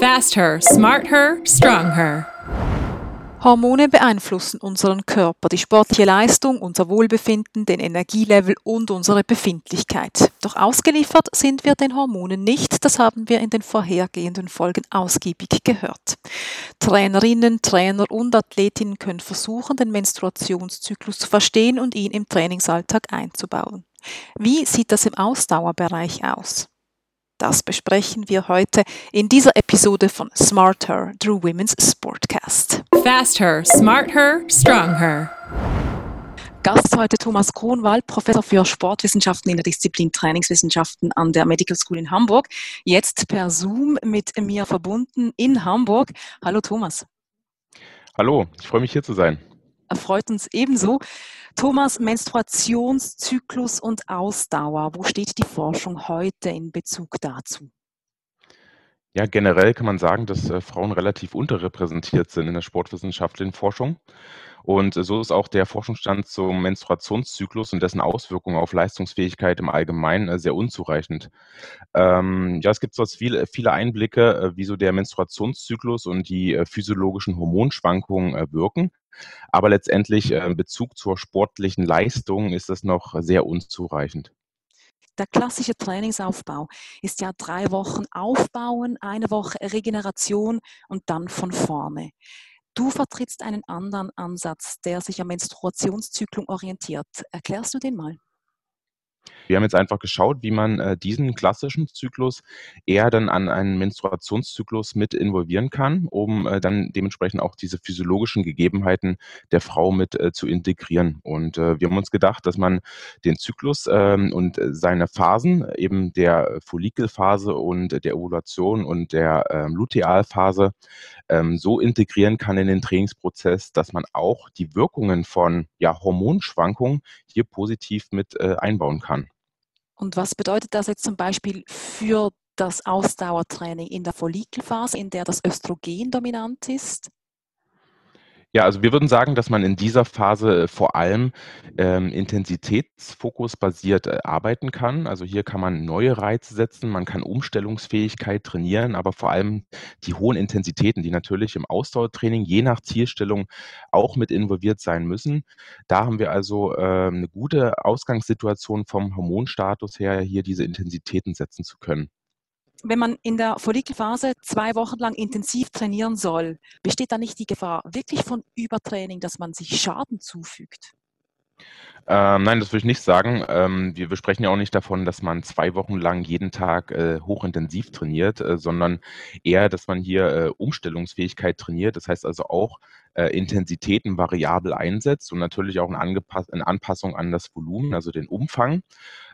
Fast her, smart her, strong her. Hormone beeinflussen unseren Körper, die sportliche Leistung, unser Wohlbefinden, den Energielevel und unsere Befindlichkeit. Doch ausgeliefert sind wir den Hormonen nicht, das haben wir in den vorhergehenden Folgen ausgiebig gehört. Trainerinnen, Trainer und Athletinnen können versuchen, den Menstruationszyklus zu verstehen und ihn im Trainingsalltag einzubauen. Wie sieht das im Ausdauerbereich aus? Das besprechen wir heute in dieser Episode von Smart Her, Drew Women's Sportcast. Fast her, smart her, strong her. Gast ist heute Thomas Kronwald, Professor für Sportwissenschaften in der Disziplin Trainingswissenschaften an der Medical School in Hamburg. Jetzt per Zoom mit mir verbunden in Hamburg. Hallo Thomas. Hallo, ich freue mich hier zu sein. Erfreut uns ebenso. Thomas, Menstruationszyklus und Ausdauer. Wo steht die Forschung heute in Bezug dazu? Ja, generell kann man sagen, dass äh, Frauen relativ unterrepräsentiert sind in der sportwissenschaftlichen Forschung. Und äh, so ist auch der Forschungsstand zum Menstruationszyklus und dessen Auswirkungen auf Leistungsfähigkeit im Allgemeinen äh, sehr unzureichend. Ähm, ja, es gibt sonst viele, viele Einblicke, äh, wie so der Menstruationszyklus und die äh, physiologischen Hormonschwankungen äh, wirken. Aber letztendlich äh, Bezug zur sportlichen Leistung ist das noch sehr unzureichend. Der klassische Trainingsaufbau ist ja drei Wochen aufbauen, eine Woche Regeneration und dann von vorne. Du vertrittst einen anderen Ansatz, der sich am Menstruationszyklus orientiert. Erklärst du den mal? Wir haben jetzt einfach geschaut, wie man äh, diesen klassischen Zyklus eher dann an einen Menstruationszyklus mit involvieren kann, um äh, dann dementsprechend auch diese physiologischen Gegebenheiten der Frau mit äh, zu integrieren. Und äh, wir haben uns gedacht, dass man den Zyklus ähm, und seine Phasen, eben der Follikelphase und der Ovulation und der ähm, Lutealphase, ähm, so integrieren kann in den Trainingsprozess, dass man auch die Wirkungen von ja, Hormonschwankungen hier positiv mit äh, einbauen kann. Und was bedeutet das jetzt zum Beispiel für das Ausdauertraining in der Follikelphase, in der das Östrogen dominant ist? Ja, also wir würden sagen, dass man in dieser Phase äh, vor allem ähm, intensitätsfokusbasiert äh, arbeiten kann. Also hier kann man neue Reize setzen, man kann Umstellungsfähigkeit trainieren, aber vor allem die hohen Intensitäten, die natürlich im Ausdauertraining je nach Zielstellung auch mit involviert sein müssen. Da haben wir also äh, eine gute Ausgangssituation vom Hormonstatus her, hier diese Intensitäten setzen zu können wenn man in der Follikelphase zwei Wochen lang intensiv trainieren soll, besteht da nicht die Gefahr wirklich von Übertraining, dass man sich Schaden zufügt? Ähm, nein, das würde ich nicht sagen. Ähm, wir, wir, sprechen ja auch nicht davon, dass man zwei Wochen lang jeden Tag äh, hochintensiv trainiert, äh, sondern eher, dass man hier äh, Umstellungsfähigkeit trainiert. Das heißt also auch äh, Intensitäten variabel einsetzt und natürlich auch in, in Anpassung an das Volumen, also den Umfang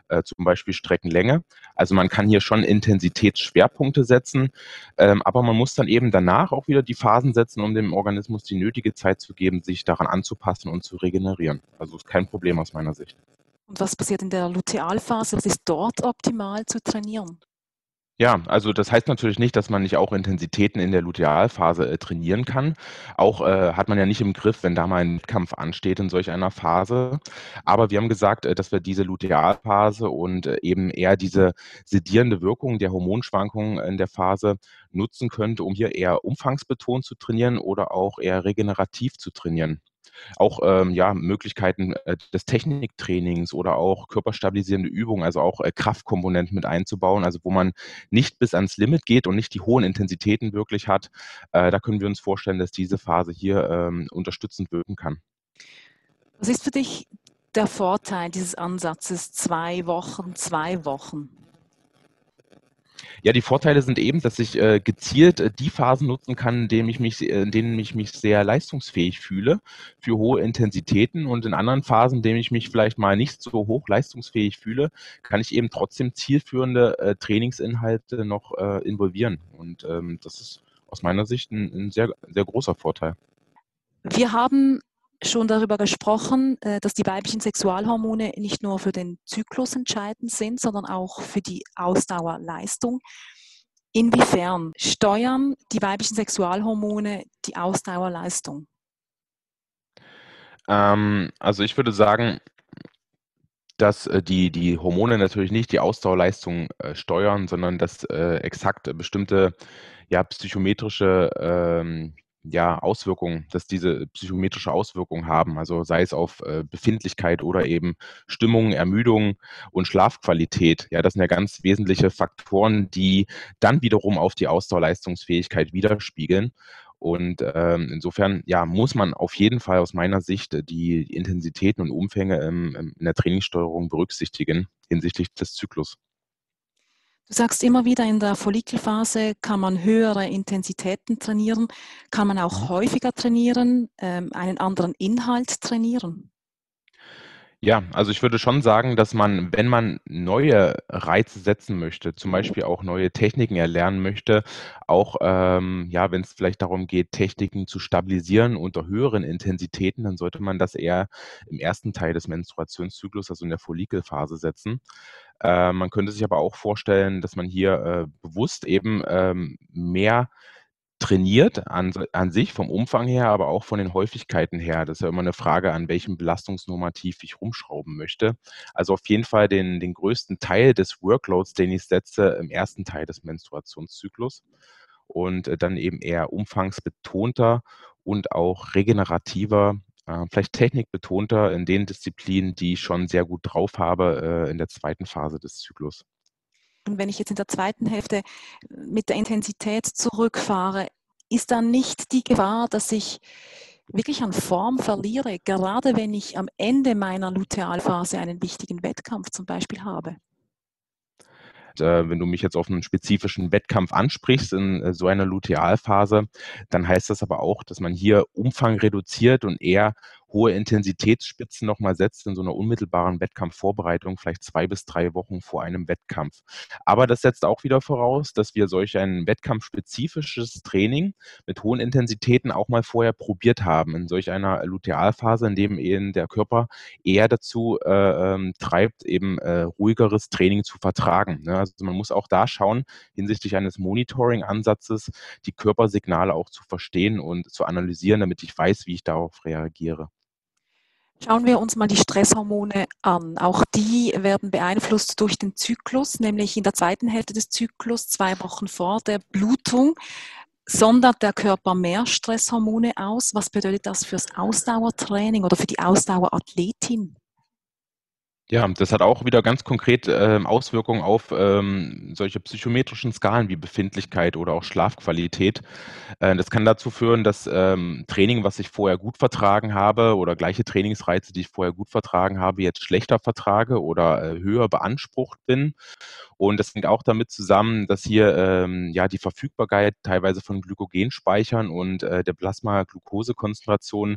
äh, zum Beispiel Streckenlänge. Also man kann hier schon Intensitätsschwerpunkte setzen, ähm, aber man muss dann eben danach auch wieder die Phasen setzen, um dem Organismus die nötige Zeit zu geben, sich daran anzupassen und zu regenerieren. Also ist kein Problem aus meiner Sicht. Und was passiert in der Lutealphase? Was ist dort optimal zu trainieren? Ja, also das heißt natürlich nicht, dass man nicht auch Intensitäten in der Lutealphase äh, trainieren kann. Auch äh, hat man ja nicht im Griff, wenn da mal ein Wettkampf ansteht in solch einer Phase. Aber wir haben gesagt, äh, dass wir diese Lutealphase und äh, eben eher diese sedierende Wirkung der Hormonschwankungen in der Phase nutzen könnte, um hier eher umfangsbetont zu trainieren oder auch eher regenerativ zu trainieren auch ähm, ja, Möglichkeiten äh, des Techniktrainings oder auch körperstabilisierende Übungen, also auch äh, Kraftkomponenten mit einzubauen, also wo man nicht bis ans Limit geht und nicht die hohen Intensitäten wirklich hat. Äh, da können wir uns vorstellen, dass diese Phase hier ähm, unterstützend wirken kann. Was ist für dich der Vorteil dieses Ansatzes zwei Wochen, zwei Wochen? Ja, die Vorteile sind eben, dass ich äh, gezielt äh, die Phasen nutzen kann, in denen, ich mich, äh, in denen ich mich sehr leistungsfähig fühle für hohe Intensitäten und in anderen Phasen, in denen ich mich vielleicht mal nicht so hoch leistungsfähig fühle, kann ich eben trotzdem zielführende äh, Trainingsinhalte noch äh, involvieren. Und ähm, das ist aus meiner Sicht ein, ein sehr, sehr großer Vorteil. Wir haben schon darüber gesprochen, äh, dass die weiblichen Sexualhormone nicht nur für den Zyklus entscheidend sind, sondern auch für die Ausdauerleistung. Inwiefern steuern die weiblichen Sexualhormone die Ausdauerleistung? Ähm, also ich würde sagen, dass äh, die, die Hormone natürlich nicht die Ausdauerleistung äh, steuern, sondern dass äh, exakt bestimmte ja, psychometrische ähm, ja, Auswirkungen, dass diese psychometrische Auswirkungen haben, also sei es auf äh, Befindlichkeit oder eben Stimmung, Ermüdung und Schlafqualität. Ja, das sind ja ganz wesentliche Faktoren, die dann wiederum auf die Ausdauerleistungsfähigkeit widerspiegeln. Und ähm, insofern ja, muss man auf jeden Fall aus meiner Sicht die Intensitäten und Umfänge ähm, in der Trainingssteuerung berücksichtigen hinsichtlich des Zyklus. Du sagst immer wieder, in der Follikelphase kann man höhere Intensitäten trainieren, kann man auch mhm. häufiger trainieren, ähm, einen anderen Inhalt trainieren. Ja, also ich würde schon sagen, dass man, wenn man neue Reize setzen möchte, zum Beispiel auch neue Techniken erlernen möchte, auch ähm, ja, wenn es vielleicht darum geht, Techniken zu stabilisieren unter höheren Intensitäten, dann sollte man das eher im ersten Teil des Menstruationszyklus, also in der Follikelphase setzen. Äh, man könnte sich aber auch vorstellen, dass man hier äh, bewusst eben ähm, mehr trainiert an, an sich vom Umfang her, aber auch von den Häufigkeiten her. Das ist ja immer eine Frage, an welchem Belastungsnormativ ich rumschrauben möchte. Also auf jeden Fall den, den größten Teil des Workloads, den ich setze, im ersten Teil des Menstruationszyklus und äh, dann eben eher umfangsbetonter und auch regenerativer, äh, vielleicht technikbetonter in den Disziplinen, die ich schon sehr gut drauf habe äh, in der zweiten Phase des Zyklus. Und wenn ich jetzt in der zweiten Hälfte mit der Intensität zurückfahre, ist dann nicht die Gefahr, dass ich wirklich an Form verliere, gerade wenn ich am Ende meiner Lutealphase einen wichtigen Wettkampf zum Beispiel habe? Äh, wenn du mich jetzt auf einen spezifischen Wettkampf ansprichst in äh, so einer Lutealphase, dann heißt das aber auch, dass man hier Umfang reduziert und eher hohe Intensitätsspitzen nochmal setzt in so einer unmittelbaren Wettkampfvorbereitung, vielleicht zwei bis drei Wochen vor einem Wettkampf. Aber das setzt auch wieder voraus, dass wir solch ein wettkampfspezifisches Training mit hohen Intensitäten auch mal vorher probiert haben, in solch einer Lutealphase, in dem eben der Körper eher dazu äh, ähm, treibt, eben äh, ruhigeres Training zu vertragen. Ne? Also man muss auch da schauen, hinsichtlich eines Monitoring-Ansatzes, die Körpersignale auch zu verstehen und zu analysieren, damit ich weiß, wie ich darauf reagiere. Schauen wir uns mal die Stresshormone an. Auch die werden beeinflusst durch den Zyklus, nämlich in der zweiten Hälfte des Zyklus, zwei Wochen vor der Blutung, sondert der Körper mehr Stresshormone aus. Was bedeutet das fürs Ausdauertraining oder für die Ausdauerathletin? Ja, das hat auch wieder ganz konkret ähm, Auswirkungen auf ähm, solche psychometrischen Skalen wie Befindlichkeit oder auch Schlafqualität. Äh, das kann dazu führen, dass ähm, Training, was ich vorher gut vertragen habe oder gleiche Trainingsreize, die ich vorher gut vertragen habe, jetzt schlechter vertrage oder äh, höher beansprucht bin. Und das hängt auch damit zusammen, dass hier ähm, ja die Verfügbarkeit teilweise von Glykogenspeichern und äh, der Plasma-Glukosekonzentration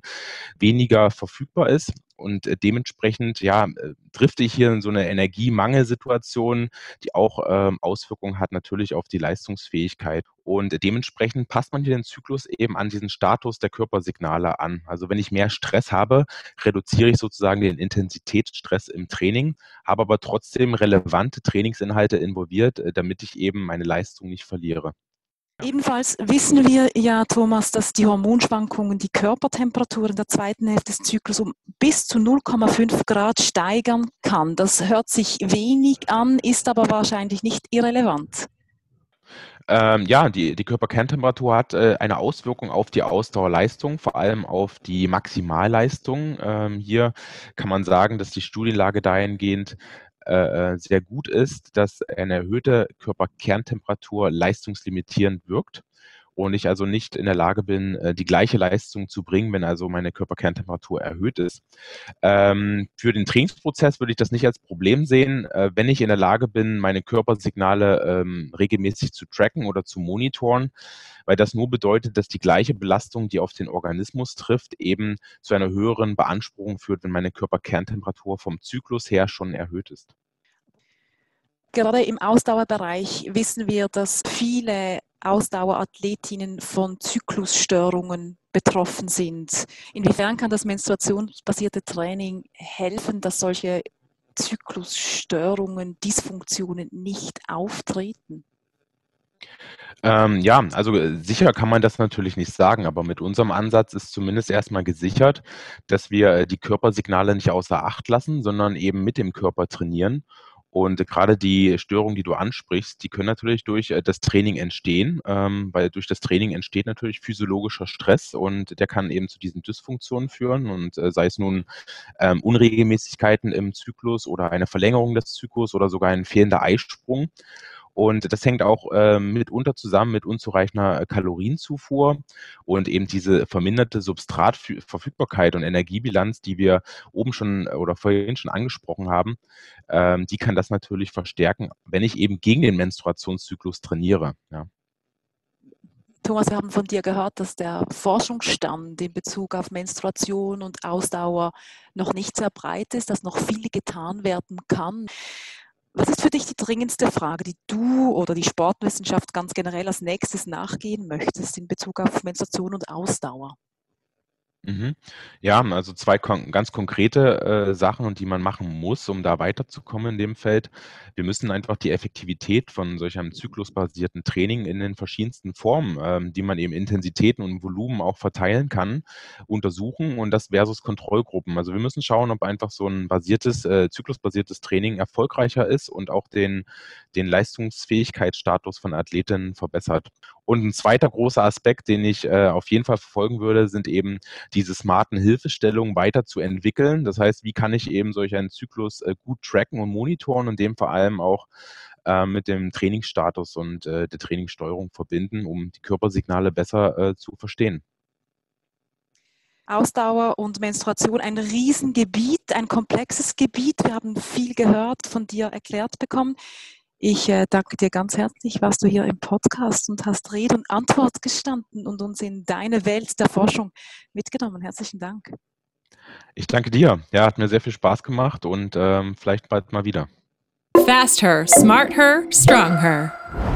weniger verfügbar ist und äh, dementsprechend ja, äh, drifte ich hier in so eine Energiemangelsituation, die auch ähm, Auswirkungen hat natürlich auf die Leistungsfähigkeit. Und dementsprechend passt man hier den Zyklus eben an diesen Status der Körpersignale an. Also wenn ich mehr Stress habe, reduziere ich sozusagen den Intensitätsstress im Training, habe aber trotzdem relevante Trainingsinhalte involviert, äh, damit ich eben meine Leistung nicht verliere. Ebenfalls wissen wir ja, Thomas, dass die Hormonschwankungen die Körpertemperatur in der zweiten Hälfte des Zyklus um bis zu 0,5 Grad steigern kann. Das hört sich wenig an, ist aber wahrscheinlich nicht irrelevant. Ähm, ja, die, die Körperkerntemperatur hat äh, eine Auswirkung auf die Ausdauerleistung, vor allem auf die Maximalleistung. Ähm, hier kann man sagen, dass die Studienlage dahingehend äh, äh, sehr gut ist, dass eine erhöhte Körperkerntemperatur leistungslimitierend wirkt und ich also nicht in der Lage bin, äh, die gleiche Leistung zu bringen, wenn also meine Körperkerntemperatur erhöht ist. Ähm, für den Trainingsprozess würde ich das nicht als Problem sehen, wenn ich in der Lage bin, meine Körpersignale ähm, regelmäßig zu tracken oder zu monitoren, weil das nur bedeutet, dass die gleiche Belastung, die auf den Organismus trifft, eben zu einer höheren Beanspruchung führt, wenn meine Körperkerntemperatur vom Zyklus her schon erhöht ist. Gerade im Ausdauerbereich wissen wir, dass viele Ausdauerathletinnen von Zyklusstörungen betroffen sind. Inwiefern kann das menstruationsbasierte Training helfen, dass solche Zyklusstörungen, Dysfunktionen nicht auftreten? Ähm, ja, also äh, sicher kann man das natürlich nicht sagen, aber mit unserem Ansatz ist zumindest erstmal gesichert, dass wir äh, die Körpersignale nicht außer Acht lassen, sondern eben mit dem Körper trainieren Und gerade die Störungen, die du ansprichst, die können natürlich durch äh, das Training entstehen, ähm, weil durch das Training entsteht natürlich physiologischer Stress und der kann eben zu diesen Dysfunktionen führen und äh, sei es nun ähm, Unregelmäßigkeiten im Zyklus oder eine Verlängerung des Zyklus oder sogar ein fehlender Eisprung. Und das hängt auch äh, mitunter zusammen mit unzureichender Kalorienzufuhr und eben diese verminderte Substratverfügbarkeit und Energiebilanz, die wir oben schon oder vorhin schon angesprochen haben, ähm, die kann das natürlich verstärken, wenn ich eben gegen den Menstruationszyklus trainiere. Ja. Thomas, wir haben von dir gehört, dass der Forschungsstand in Bezug auf Menstruation und Ausdauer noch nicht sehr breit ist, dass noch viel getan werden kann. Was ist für dich die dringendste Frage, die du oder die Sportwissenschaft ganz generell als nächstes nachgehen möchtest in Bezug auf Menstruation und Ausdauer? Mhm. Ja, also zwei kon ganz konkrete äh, Sachen, die man machen muss, um da weiterzukommen in dem Feld. Wir müssen einfach die Effektivität von solch einem zyklusbasierten Training in den verschiedensten Formen, ähm, die man eben Intensitäten und Volumen auch verteilen kann, untersuchen und das versus Kontrollgruppen. Also wir müssen schauen, ob einfach so ein basiertes, äh, zyklusbasiertes Training erfolgreicher ist und auch den, den Leistungsfähigkeitsstatus von Athletinnen verbessert. Und ein zweiter großer Aspekt, den ich äh, auf jeden Fall verfolgen würde, sind eben diese smarten Hilfestellungen weiterzuentwickeln. Das heißt, wie kann ich eben solch einen Zyklus äh, gut tracken und monitoren und dem vor allem auch äh, mit dem Trainingsstatus und äh, der Trainingssteuerung verbinden, um die Körpersignale besser äh, zu verstehen. Ausdauer und Menstruation ein Riesengebiet, ein komplexes Gebiet. Wir haben viel gehört, von dir erklärt bekommen. Ich äh, danke dir ganz herzlich, warst du hier im Podcast und hast Rede und Antwort gestanden und uns in deine Welt der Forschung mitgenommen. Herzlichen Dank. Ich danke dir. Ja, hat mir sehr viel Spaß gemacht und ähm, vielleicht bald mal wieder. Fast her, smart her, strong her.